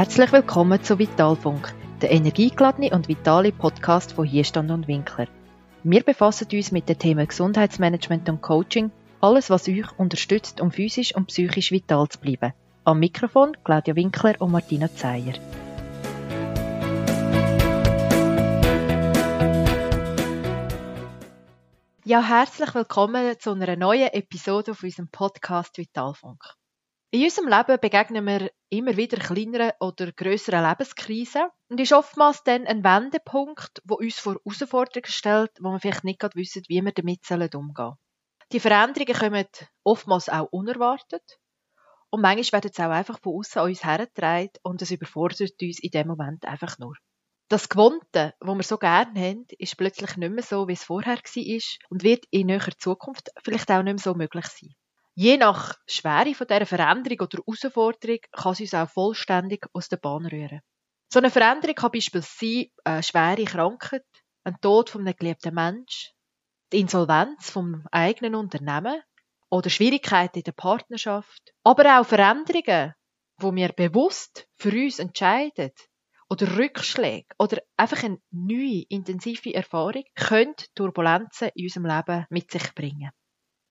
Herzlich willkommen zu Vitalfunk, der energiegeladene und vitale Podcast von Hierstand und Winkler. Wir befassen uns mit den Themen Gesundheitsmanagement und Coaching, alles was euch unterstützt, um physisch und psychisch vital zu bleiben. Am Mikrofon Claudia Winkler und Martina Zeyer. Ja, herzlich willkommen zu einer neuen Episode auf unserem Podcast Vitalfunk. In unserem Leben begegnen wir immer wieder kleineren oder größeren Lebenskrisen und ist oftmals dann ein Wendepunkt, wo uns vor Herausforderungen stellt, wo wir vielleicht nicht gerade wissen, wie wir damit umgehen sollen. Die Veränderungen kommen oftmals auch unerwartet und manchmal werden sie auch einfach von außen an uns hergetragen und es überfordert uns in dem Moment einfach nur. Das Gewohnte, was wir so gerne haben, ist plötzlich nicht mehr so, wie es vorher war und wird in näherer Zukunft vielleicht auch nicht mehr so möglich sein. Je nach Schwere von dieser Veränderung oder Herausforderung kann sie uns auch vollständig aus der Bahn rühren. So eine Veränderung kann beispielsweise eine schwere Krankheit, ein Tod von einem geliebten Menschen, die Insolvenz vom eigenen Unternehmen oder Schwierigkeiten in der Partnerschaft, aber auch Veränderungen, wo wir bewusst für uns entscheiden, oder Rückschläge oder einfach eine neue, intensive Erfahrung können Turbulenzen in unserem Leben mit sich bringen.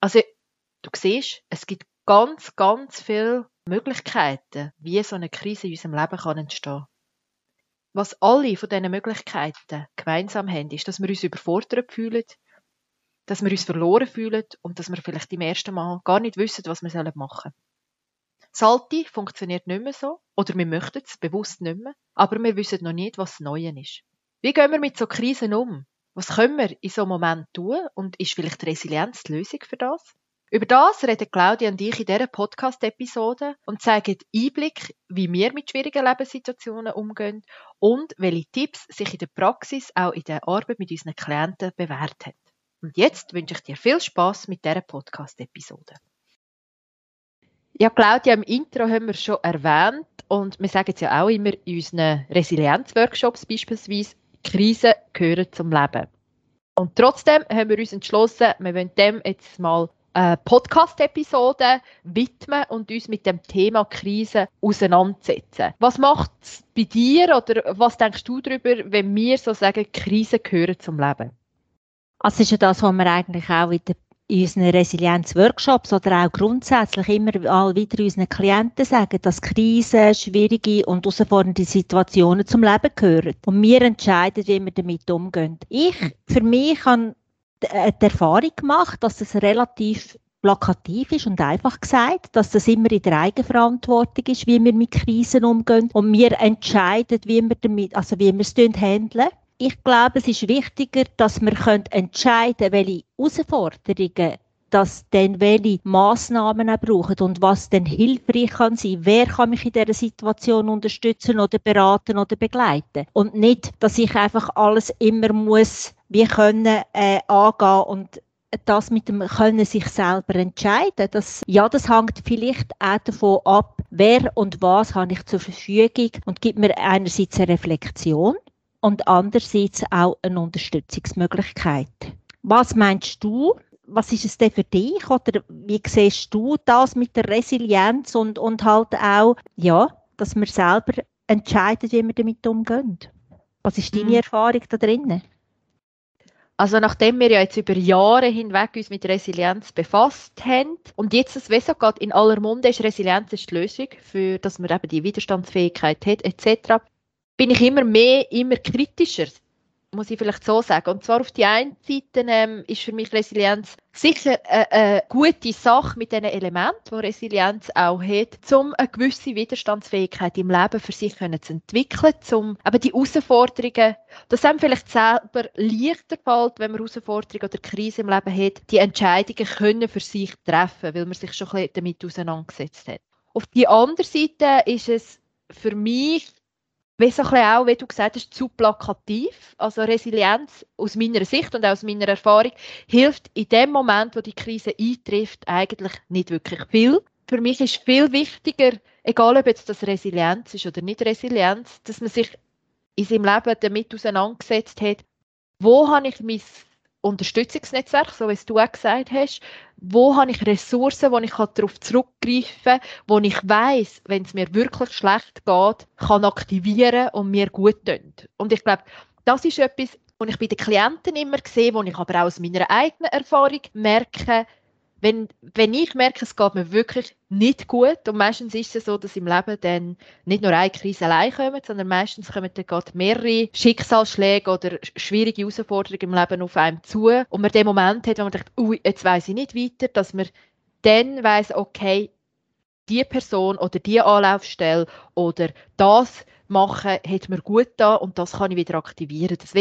Also Du siehst, es gibt ganz, ganz viele Möglichkeiten, wie so eine Krise in unserem Leben kann entstehen Was alle von diesen Möglichkeiten gemeinsam haben, ist, dass wir uns überfordert fühlen, dass wir uns verloren fühlen und dass wir vielleicht im ersten Mal gar nicht wissen, was wir machen sollen. Salti funktioniert nicht mehr so, oder wir möchten es bewusst nicht mehr, aber wir wissen noch nicht, was Neues ist. Wie gehen wir mit so Krisen um? Was können wir in so einem Moment tun und ist vielleicht Resilienz die Lösung für das? Über das reden Claudia und ich in dieser Podcast-Episode und zeigen Einblick, wie wir mit schwierigen Lebenssituationen umgehen und welche Tipps sich in der Praxis auch in der Arbeit mit unseren Klienten bewährt haben. Und jetzt wünsche ich dir viel Spaß mit dieser Podcast-Episode. Ja, Claudia, im Intro haben wir schon erwähnt und wir sagen es ja auch immer in unseren Resilienz-Workshops beispielsweise, Krisen gehören zum Leben. Und trotzdem haben wir uns entschlossen, wir wollen dem jetzt mal äh, Podcast-Episode widmen und uns mit dem Thema Krise auseinandersetzen. Was macht es bei dir oder was denkst du darüber, wenn wir so sagen, Krisen gehören zum Leben? Also ist ja das, was wir eigentlich auch in, der, in unseren Resilienz-Workshops oder auch grundsätzlich immer wieder unseren Klienten sagen, dass Krisen, schwierige und herausfordernde Situationen zum Leben gehören. Und wir entscheiden, wie wir damit umgehen. Ich, für mich, äh, die Erfahrung gemacht, dass es relativ plakativ ist und einfach gesagt, dass das immer in der Eigenverantwortung ist, wie wir mit Krisen umgehen und wir entscheiden, wie wir damit, also wie wir es handeln. Ich glaube, es ist wichtiger, dass wir entscheiden können, welche Herausforderungen dass dann welche Massnahmen auch brauchen und was dann hilfreich kann sein. Wer kann mich in dieser Situation unterstützen oder beraten oder begleiten? Und nicht, dass ich einfach alles immer muss wie können äh, angehen und das mit dem können sich selber entscheiden. Das, ja, das hängt vielleicht auch davon ab, wer und was habe ich zur Verfügung und gibt mir einerseits eine Reflexion und andererseits auch eine Unterstützungsmöglichkeit. Was meinst du? Was ist es denn für dich oder wie siehst du das mit der Resilienz und, und halt auch, ja, dass wir selber entscheiden, wie wir damit umgehen? Was ist deine mhm. Erfahrung da drinnen? Also nachdem wir ja jetzt über Jahre hinweg uns mit Resilienz befasst haben und jetzt das Weso geht in aller Munde ist Resilienz ist die Lösung, für dass man eben die Widerstandsfähigkeit hat etc., bin ich immer mehr, immer kritischer muss ich vielleicht so sagen. Und zwar auf die einen Seite ähm, ist für mich Resilienz sicher eine, eine gute Sache mit den Elementen, die Resilienz auch hat, um eine gewisse Widerstandsfähigkeit im Leben für sich können zu entwickeln, um eben die Herausforderungen, das einem vielleicht selber leichter fällt, wenn man Herausforderungen oder Krisen im Leben hat, die Entscheidungen können für sich treffen, weil man sich schon ein bisschen damit auseinandergesetzt hat. Auf die andere Seite ist es für mich wie so auch, wie du gesagt hast, zu plakativ. Also Resilienz aus meiner Sicht und aus meiner Erfahrung hilft in dem Moment, wo die Krise eintrifft, eigentlich nicht wirklich viel. Für mich ist viel wichtiger, egal ob jetzt das Resilienz ist oder nicht Resilienz, dass man sich in seinem Leben damit auseinandergesetzt hat, wo habe ich mein Unterstützungsnetzwerk, so wie es du auch gesagt hast. Wo habe ich Ressourcen, wo ich darauf zurückgreifen kann, wo ich weiß, wenn es mir wirklich schlecht geht, kann aktivieren und mir gut tut. Und ich glaube, das ist etwas, was ich bei den Klienten immer sehe, wo ich aber auch aus meiner eigenen Erfahrung merke, wenn, wenn ich merke, es geht mir wirklich nicht gut, und meistens ist es so, dass im Leben dann nicht nur eine Krise allein kommt, sondern meistens kommen dann gerade mehrere Schicksalsschläge oder schwierige Herausforderungen im Leben auf einem zu und man den Moment hat, wo man denkt, ui, jetzt weiß ich nicht weiter, dass man dann weiß, okay, die Person oder die Anlaufstelle oder das machen, hat mir gut da und das kann ich wieder aktivieren. Das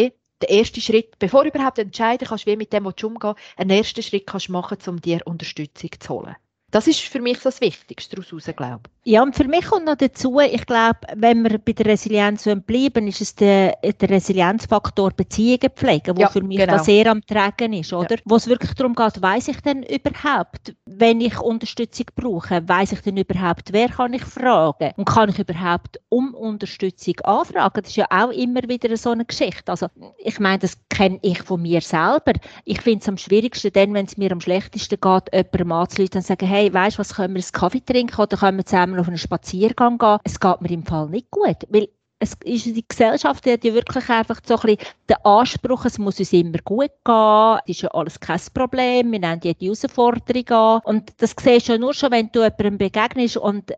der erste Schritt, bevor du überhaupt entscheiden kannst, wie mit dem umgehen einen ersten Schritt kannst machen, um dir Unterstützung zu holen. Das ist für mich das Wichtigste daraus glaube ich. Ja, und für mich kommt noch dazu, ich glaube, wenn wir bei der Resilienz bleiben, ist es der, der Resilienzfaktor Beziehungen pflegen, der ja, für mich genau. da sehr am Tragen ist, oder? Ja. Wo es wirklich darum geht, weiß ich denn überhaupt, wenn ich Unterstützung brauche, weiß ich denn überhaupt, wer kann ich fragen? Und kann ich überhaupt um Unterstützung anfragen? Das ist ja auch immer wieder so eine Geschichte. Also, ich meine, das kenne ich von mir selber. Ich finde es am schwierigsten dann, wenn es mir am schlechtesten geht, jemandem anzuleiten und zu sagen, hey, hey, weißt du was, können wir einen Kaffee trinken oder können wir zusammen auf einen Spaziergang gehen? Es geht mir im Fall nicht gut, weil es ist, die Gesellschaft die hat ja wirklich einfach so ein bisschen den Anspruch, es muss uns immer gut gehen, es ist ja alles kein Problem, wir nehmen jede Herausforderung an und das siehst du ja nur schon, wenn du jemandem begegnest und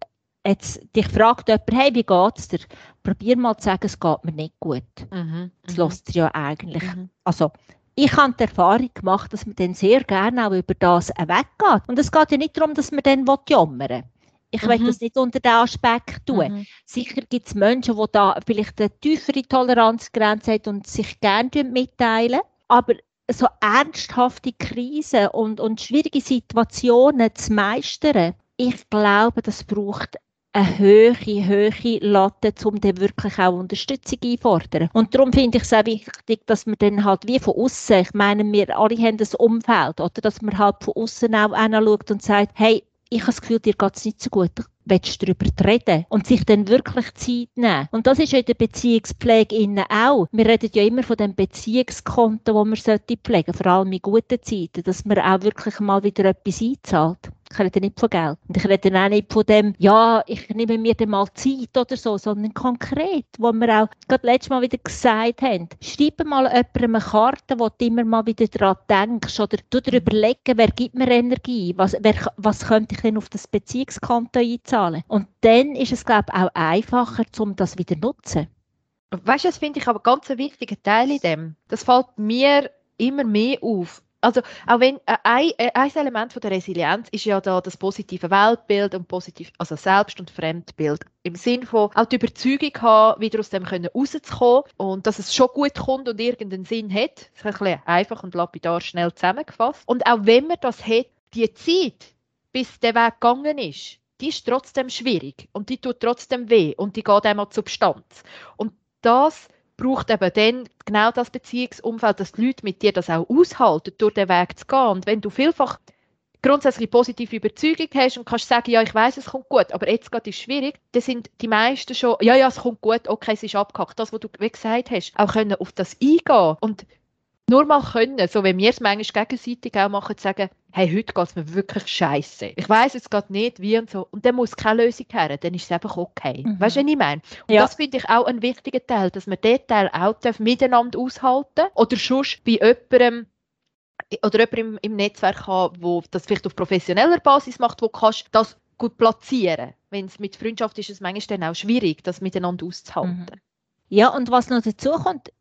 jetzt dich fragt jemand, hey, wie geht's dir? Probier mal zu sagen, es geht mir nicht gut. Mhm, das mhm. lässt ja eigentlich. Mhm. Also, ich habe die Erfahrung gemacht, dass man dann sehr gerne auch über das weggeht. Und es geht ja nicht darum, dass man dann jammern ich mhm. will das nicht unter den Aspekt tun. Mhm. Sicher gibt es Menschen, die da vielleicht eine tiefere Toleranzgrenze haben und sich gerne mitteilen. Aber so ernsthafte Krisen und, und schwierige Situationen zu meistern, ich glaube, das braucht eine hohe, hohe Latte, um dann wirklich auch Unterstützung einfordern. Und darum finde ich es auch wichtig, dass man dann halt wie von außen, ich meine, wir alle haben das Umfeld, oder? Dass man halt von außen auch anschaut und sagt, hey, ich habe das Gefühl, dir geht es nicht so gut. Willst du darüber reden? Und sich dann wirklich Zeit nehmen. Und das ist ja in der Beziehungspflege auch. Wir reden ja immer von dem Beziehungskonto, das man pflegen sollte, vor allem in guten Zeiten, dass man auch wirklich mal wieder etwas einzahlt. Ich rede nicht von Geld. Und ich rede auch nicht von dem, ja, ich nehme mir dann mal Zeit oder so, sondern konkret, wo wir auch gerade letztes Mal wieder gesagt haben. Schreib mal jemandem eine Karte, wo du immer mal wieder daran denkst oder du dir überlegen, wer gibt mir Energie, was, wer, was könnte ich denn auf das Beziehungskonto einzahlen. Und dann ist es, glaube ich, auch einfacher, um das wieder zu nutzen. Weißt du, das finde ich aber ganz ein wichtiger Teil in dem. Das fällt mir immer mehr auf also auch wenn äh, ein, äh, ein Element von der Resilienz ist ja da das positive Weltbild und positiv, also Selbst- und Fremdbild. Im Sinn von auch die Überzeugung haben, wieder aus dem können rauszukommen und dass es schon gut kommt und irgendeinen Sinn hat. Das ist ein bisschen einfach und lapidar schnell zusammengefasst. Und auch wenn man das hat, die Zeit, bis der Weg gegangen ist, die ist trotzdem schwierig und die tut trotzdem weh und die geht einmal zur Substanz. Und das braucht eben dann genau das Beziehungsumfeld, dass die Leute mit dir das auch aushalten, durch den Weg zu gehen. Und wenn du vielfach grundsätzlich positive Überzeugung hast und kannst sagen, ja, ich weiß, es kommt gut, aber jetzt gerade ist es schwierig, dann sind die meisten schon, ja, ja, es kommt gut, okay, es ist abgehackt. Das, was du gesagt hast, auch können auf das eingehen und nur mal können, so wie wir es manchmal gegenseitig auch machen, zu sagen, hey, heute geht es mir wirklich scheiße. Ich weiß jetzt gerade nicht, wie und so. Und dann muss keine Lösung her, dann ist es einfach okay. Mhm. Weißt du, was ich meine? Und ja. das finde ich auch ein wichtiger Teil, dass man den Teil auch miteinander aushalten oder sonst bei jemandem oder jemandem im, im Netzwerk haben, wo das vielleicht auf professioneller Basis macht, wo kannst das gut platzieren. Wenn es mit Freundschaft ist, ist es manchmal dann auch schwierig, das miteinander auszuhalten. Mhm. Ja, und was noch dazu kommt,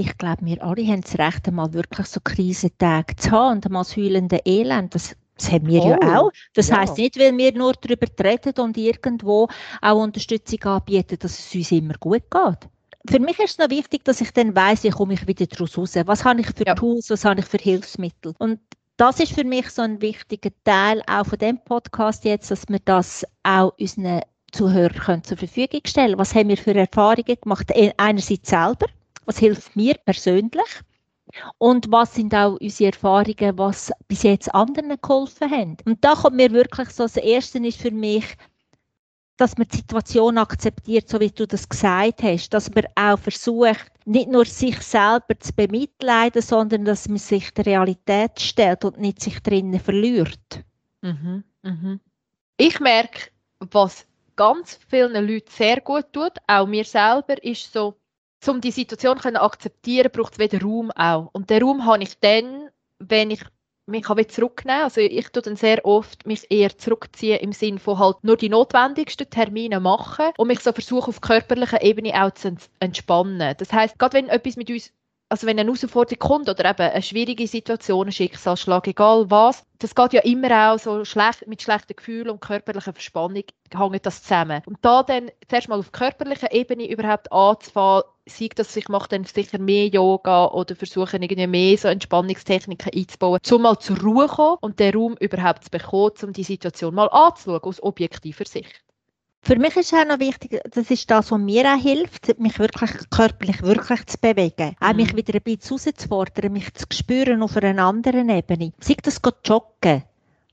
ich glaube, wir alle haben das Recht, einmal wirklich so Krisentage zu haben und einmal das heulende Elend. Das, das haben wir oh, ja auch. Das ja. heisst nicht, weil wir nur darüber reden und irgendwo auch Unterstützung anbieten, dass es uns immer gut geht. Für mich ist es noch wichtig, dass ich dann weiss, wie komme ich wieder daraus raus. Was habe ich für ja. Tools, was habe ich für Hilfsmittel? Und das ist für mich so ein wichtiger Teil auch von dem Podcast jetzt, dass wir das auch unseren Zuhörern zur Verfügung stellen. Was haben wir für Erfahrungen gemacht? Einerseits selber, was hilft mir persönlich und was sind auch unsere Erfahrungen, was bis jetzt anderen geholfen haben. Und da kommt mir wirklich so, das Erste ist für mich, dass man die Situation akzeptiert, so wie du das gesagt hast, dass man auch versucht, nicht nur sich selber zu bemitleiden, sondern dass man sich der Realität stellt und nicht sich drinnen verliert. Mhm, mhm. Ich merke, was ganz vielen Leuten sehr gut tut, auch mir selber, ist so, um die Situation zu akzeptieren, braucht es wieder Raum auch. Und den Raum habe ich dann, wenn ich mich kann zurücknehmen. Also ich tue dann sehr oft mich eher zurückziehen im Sinne von halt nur die notwendigsten Termine machen und mich so versuche auf körperlicher Ebene auch zu entspannen. Das heißt, gerade wenn etwas mit uns also wenn eine Herausforderung kommt oder eben eine schwierige Situation, ein Schicksalsschlag, egal was, das geht ja immer auch so schlecht, mit schlechten Gefühlen und körperlicher Verspannung hängt das zusammen. Und da dann zuerst mal auf körperlicher Ebene überhaupt anzufangen, sei das, ich mache dann sicher mehr Yoga oder versuche irgendwie mehr so Entspannungstechniken einzubauen, um mal zur Ruhe zu kommen und den Raum überhaupt zu bekommen, um die Situation mal anzuschauen aus objektiver Sicht. Für mich ist auch noch wichtig, das ist das, was mir auch hilft, mich wirklich körperlich wirklich zu bewegen. Mhm. Auch mich wieder ein bisschen herauszufordern, mich zu spüren auf einer anderen Ebene. Sei das joggen.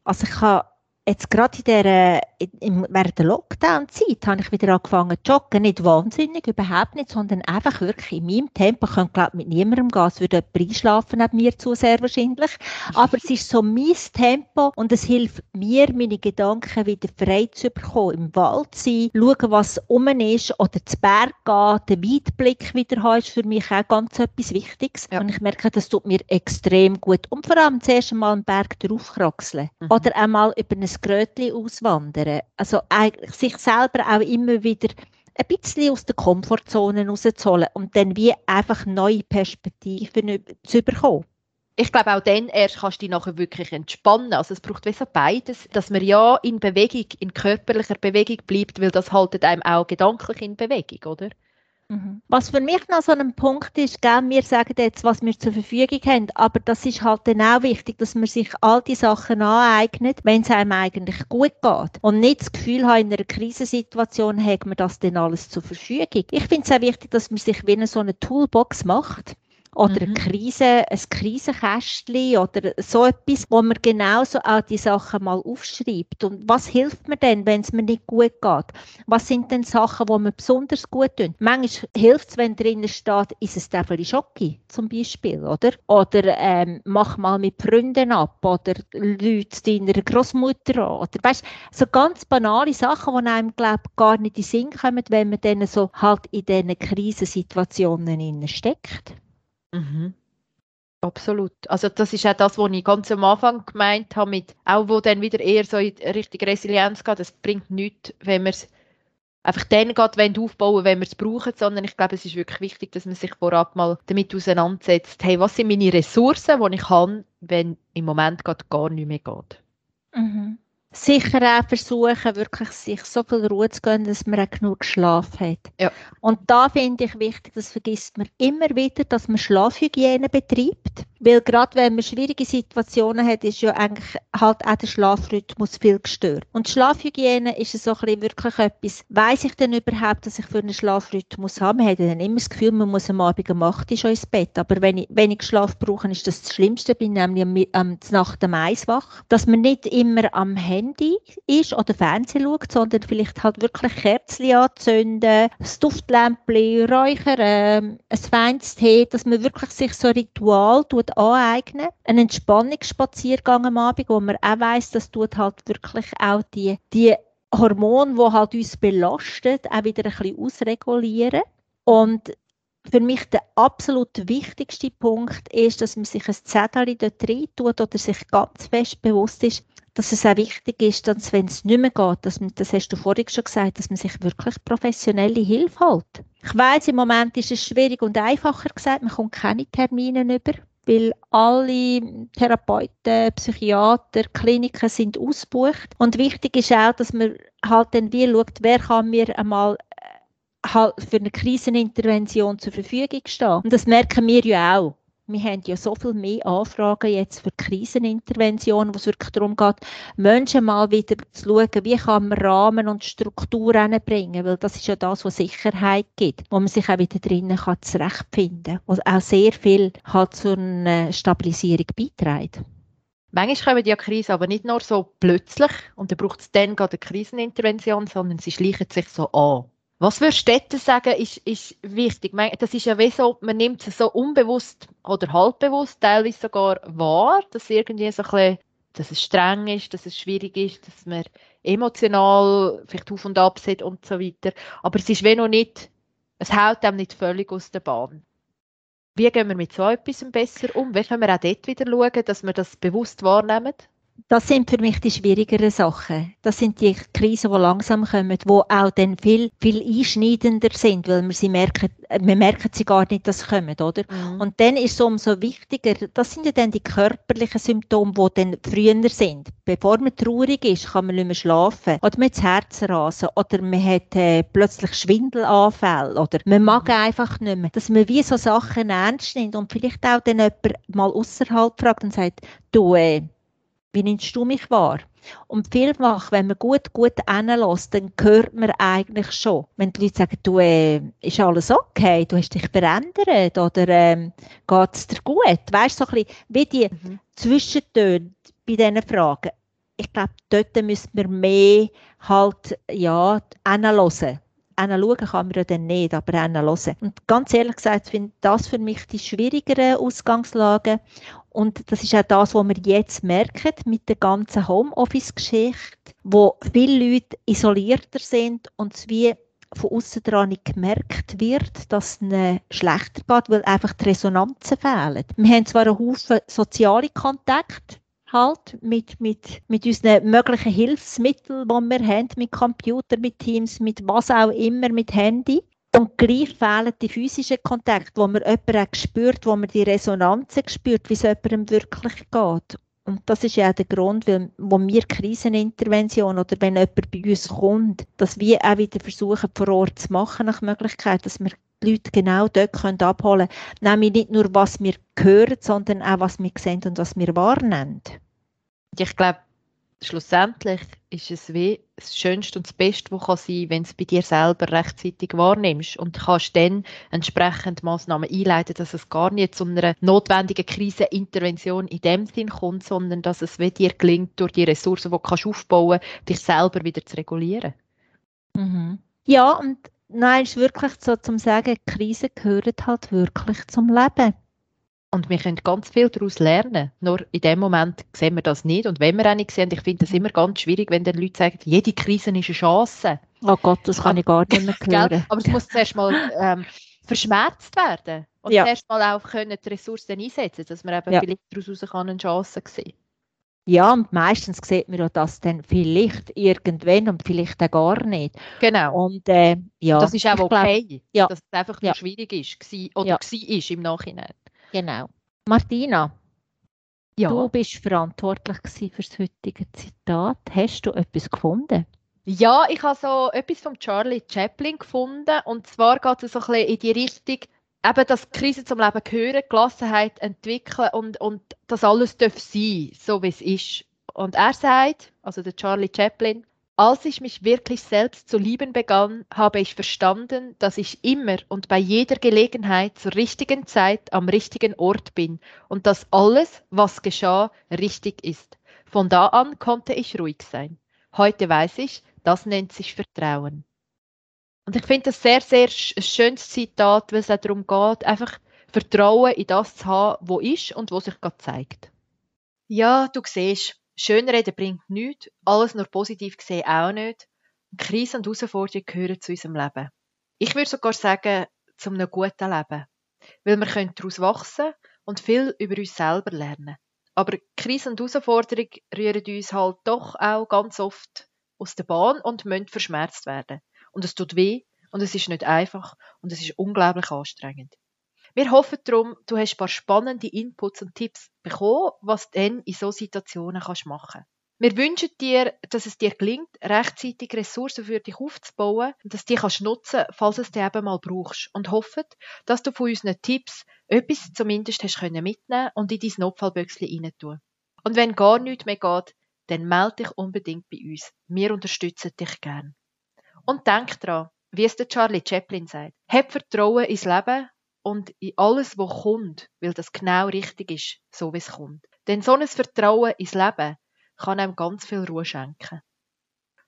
Also ich habe jetzt gerade in der, in, während der Lockdown-Zeit habe ich wieder angefangen zu joggen. Nicht wahnsinnig, überhaupt nicht, sondern einfach wirklich in meinem Tempo. Ich könnte, glaube mit niemandem gehen. Es würde jemand einschlafen neben mir zu, sehr wahrscheinlich. Aber es ist so mein Tempo und es hilft mir, meine Gedanken wieder frei zu bekommen. Im Wald sein, schauen, was um ist oder zu Berg gehen, den Weitblick wieder haben, ist für mich auch ganz etwas Wichtiges. Ja. Und ich merke, das tut mir extrem gut. Und vor allem zuerst einmal einen Berg draufkraxeln. Mhm. Oder einmal über ein Grötli auswandern. Also eigentlich sich selber auch immer wieder ein bisschen aus der Komfortzone rauszuholen und dann wie einfach neue Perspektiven zu bekommen. Ich glaube, auch dann erst kannst du dich nachher wirklich entspannen. Also es braucht wie so beides, dass man ja in Bewegung, in körperlicher Bewegung bleibt, weil das haltet einem auch gedanklich in Bewegung, oder? Mhm. Was für mich noch so ein Punkt ist, gell, wir sagen jetzt, was wir zur Verfügung haben, aber das ist halt dann auch wichtig, dass man sich all die Sachen aneignet, wenn es einem eigentlich gut geht. Und nicht das Gefühl hat, in einer Krisensituation hat man das dann alles zur Verfügung. Ich finde es auch wichtig, dass man sich wie eine so eine Toolbox macht, oder mhm. eine Krise, ein Krisenkästchen oder so etwas, wo man genauso auch die Sachen mal aufschreibt. Und was hilft mir denn, wenn es mir nicht gut geht? Was sind denn Sachen, die mir besonders gut tun? Manchmal hilft es, wenn drinnen steht, ist es Täfeli Schocke zum Beispiel, oder? Oder ähm, mach mal mit Freunden ab oder Leute deiner Großmutter an. Oder weißt, so ganz banale Sachen, die einem, glaube gar nicht in den Sinn kommen, wenn man dann so halt in diesen Krisensituationen steckt. Mhm. Absolut. Also das ist auch das, was ich ganz am Anfang gemeint habe, mit, auch wo dann wieder eher so in Richtung Resilienz geht, das bringt nichts, wenn man es einfach dann geht, wenn aufbauen, wenn wir es brauchen, sondern ich glaube, es ist wirklich wichtig, dass man sich vorab mal damit auseinandersetzt, hey, was sind meine Ressourcen, die ich habe, wenn im Moment gerade gar nicht mehr geht. Mhm sicher auch versuchen, wirklich sich so viel Ruhe zu gönnen, dass man auch genug Schlaf hat. Ja. Und da finde ich wichtig, das vergisst man immer wieder, dass man Schlafhygiene betreibt. Weil gerade wenn man schwierige Situationen hat, ist ja eigentlich halt auch der Schlafrhythmus viel gestört. Und Schlafhygiene ist so ein bisschen wirklich etwas, weiss ich denn überhaupt, dass ich für einen Schlafrhythmus habe? Man hat dann immer das Gefühl, man muss am Abend um 8 Uhr schon ins Bett. Aber wenn ich wenig Schlaf brauche, ist das das Schlimmste. Ich bin nämlich am, am Nacht am Eis wach. Dass man nicht immer am Handy ist oder Fernsehen schaut, sondern vielleicht halt wirklich Kerzen anzünden, das Duftlämpchen, räuchern, ähm, ein feines Tee, dass man wirklich sich so Ritual tut aneignen. Ein Entspannungsspaziergang am Abend, wo man auch weiss, das tut halt wirklich auch die, die Hormone, die halt uns belastet, auch wieder ein bisschen ausregulieren. Und für mich der absolut wichtigste Punkt ist, dass man sich ein Zettel dort rein tut oder sich ganz fest bewusst ist, dass es auch wichtig ist, dass wenn es nicht mehr geht, dass man, das hast du vorhin schon gesagt, dass man sich wirklich professionelle Hilfe holt. Ich weiß, im Moment ist es schwierig und einfacher gesagt, man kommt keine Termine über weil alle Therapeuten, Psychiater, Kliniken sind ausgebucht. Und wichtig ist auch, dass man halt dann wie schaut, wer kann mir einmal äh, halt für eine Krisenintervention zur Verfügung stehen. Und das merken wir ja auch wir haben ja so viel mehr Anfragen jetzt für Kriseninterventionen, wo es wirklich darum geht, Menschen mal wieder zu schauen, wie kann man Rahmen und Struktur bringen, weil das ist ja das, was Sicherheit gibt, wo man sich auch wieder drinnen kann zurechtfinden was auch sehr viel halt zu einer Stabilisierung beiträgt. Manchmal kommen die Krisen aber nicht nur so plötzlich und dann braucht es dann gerade eine Krisenintervention, sondern sie schleichen sich so an. Was wir Städte sagen, ist, ist wichtig. Das ist ja wie so, man nimmt es so unbewusst oder halbbewusst, teilweise sogar wahr, dass irgendwie so ein bisschen, dass es streng ist, dass es schwierig ist, dass man emotional vielleicht auf und ab sieht und so weiter. Aber es ist wie noch nicht, es haut einem nicht völlig aus der Bahn. Wie gehen wir mit so etwas besser um? Wie können wir auch dort wieder schauen, dass wir das bewusst wahrnehmen? Das sind für mich die schwierigeren Sachen. Das sind die Krisen, die langsam kommen, die auch dann viel, viel einschneidender sind, weil wir sie merken, wir merken sie gar nicht, dass sie kommen, oder? Mhm. Und dann ist es umso wichtiger, das sind ja dann die körperlichen Symptome, die dann früher sind. Bevor man traurig ist, kann man nicht mehr schlafen, oder man hat das Herz rasen, oder man hat äh, plötzlich Schwindelanfälle, oder man mag mhm. einfach nicht mehr. Dass man wie so Sachen ernst nimmt und vielleicht auch dann jemand mal außerhalb fragt und sagt, du, äh, nimmst du mich wahr? Und vielfach, wenn man gut, gut hinlässt, dann hört man eigentlich schon, wenn die Leute sagen, du, äh, ist alles okay, du hast dich verändert oder ähm, geht es dir gut? Weißt du, so ein bisschen wie die mhm. Zwischentöne bei diesen Fragen. Ich glaube, dort müssen wir mehr halt, ja, hinhören schauen kann man ja dann nicht, aber hören. Und ganz ehrlich gesagt finde ich das für mich die schwierigeren Ausgangslagen. Und das ist auch das, was wir jetzt merken mit der ganzen Homeoffice-Geschichte, wo viele Leute isolierter sind und es wie von außen dran nicht gemerkt wird, dass es ihnen schlechter geht, weil einfach die Resonanzen fehlen. Wir haben zwar einen Haufen soziale Kontakte, halt mit, mit, mit unseren möglichen Hilfsmitteln, die wir haben, mit Computer, mit Teams, mit was auch immer, mit Handy. Und gleich fehlen die physischen Kontakte, wo man jemanden auch spürt, wo man die Resonanzen spürt, wie es jemandem wirklich geht. Und das ist ja auch der Grund, weil, wo wir Krisenintervention oder wenn jemand bei uns kommt, dass wir auch wieder versuchen, vor Ort zu machen nach Möglichkeit, dass wir die Leute genau dort können abholen können. Nämlich nicht nur, was wir hören, sondern auch, was wir sehen und was wir wahrnehmen. Ich glaube, schlussendlich ist es wie das Schönste und das Beste, was kann sein, wenn du es bei dir selber rechtzeitig wahrnimmst und kannst dann entsprechend Massnahmen einleiten, dass es gar nicht zu einer notwendigen Krisenintervention in dem Sinn kommt, sondern dass es wie dir gelingt, durch die Ressourcen, die du kannst aufbauen kannst, dich selber wieder zu regulieren. Mhm. Ja, und nein, ist wirklich so zum Sagen, Krisen gehören halt wirklich zum Leben. Und wir können ganz viel daraus lernen. Nur in dem Moment sehen wir das nicht. Und wenn wir auch nicht sehen, ich finde das immer ganz schwierig, wenn dann Leute sagen, jede Krise ist eine Chance. Oh Gott, das kann ich gar nicht mehr hören. Aber es muss zuerst mal ähm, verschmerzt werden. Und ja. zuerst mal auch können die Ressourcen einsetzen, dass man eben ja. vielleicht daraus eine Chance sehen ja, und meistens sieht man ja das dann vielleicht irgendwann und vielleicht auch gar nicht. Genau. Und äh, ja, das ist auch okay, glaub, ja. dass es einfach ja. schwierig ist oder ja. war im Nachhinein. Genau. Martina, ja. du bist verantwortlich für das heutige Zitat. Hast du etwas gefunden? Ja, ich habe so etwas von Charlie Chaplin gefunden. Und zwar geht es so ein bisschen in die Richtung, eben, dass Krisen zum Leben gehören, Gelassenheit entwickeln und, und das alles darf sein, so wie es ist. Und er sagt, also der Charlie Chaplin, als ich mich wirklich selbst zu lieben begann, habe ich verstanden, dass ich immer und bei jeder Gelegenheit zur richtigen Zeit am richtigen Ort bin und dass alles, was geschah, richtig ist. Von da an konnte ich ruhig sein. Heute weiß ich, das nennt sich Vertrauen. Und ich finde das sehr, sehr schönes Zitat, weil es auch darum geht, einfach Vertrauen in das zu haben, wo ist und wo sich gerade zeigt. Ja, du siehst, Schönreden bringt nichts, alles nur positiv gesehen auch nicht. Krisen und Herausforderungen gehören zu unserem Leben. Ich würde sogar sagen, zu einem guten Leben. Weil wir können daraus wachsen und viel über uns selber lernen. Aber Krisen und Herausforderungen rühren uns halt doch auch ganz oft aus der Bahn und müssen verschmerzt werden. Und es tut weh und es ist nicht einfach und es ist unglaublich anstrengend. Wir hoffen darum, du hast ein paar spannende Inputs und Tipps bekommen, was du dann in solchen Situationen kannst machen kannst. Wir wünschen dir, dass es dir gelingt, rechtzeitig Ressourcen für dich aufzubauen und dass du die kannst nutzen falls es dich eben mal brauchst. Und hoffen, dass du von unseren Tipps etwas zumindest hast können mitnehmen und in dein Notfallböckchen rein tun. Und wenn gar nichts mehr geht, dann melde dich unbedingt bei uns. Wir unterstützen dich gern. Und denk dran, wie es der Charlie Chaplin sagt, hab Vertrauen ins Leben und in alles, was kommt, weil das genau richtig ist, so wie es kommt. Denn so ein Vertrauen ins Leben kann einem ganz viel Ruhe schenken.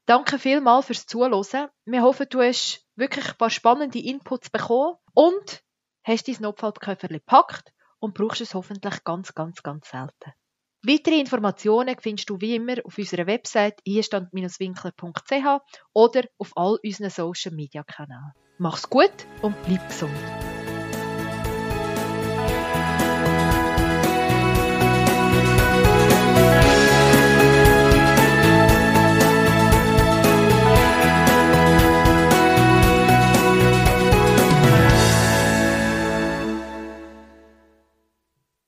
Danke vielmals fürs Zuhören. Wir hoffen, du hast wirklich ein paar spannende Inputs bekommen und hast dein Notfallköfferchen gepackt und brauchst es hoffentlich ganz, ganz, ganz selten. Weitere Informationen findest du wie immer auf unserer Website einstand-winkler.ch oder auf all unseren Social Media Kanälen. Mach's gut und bleib gesund.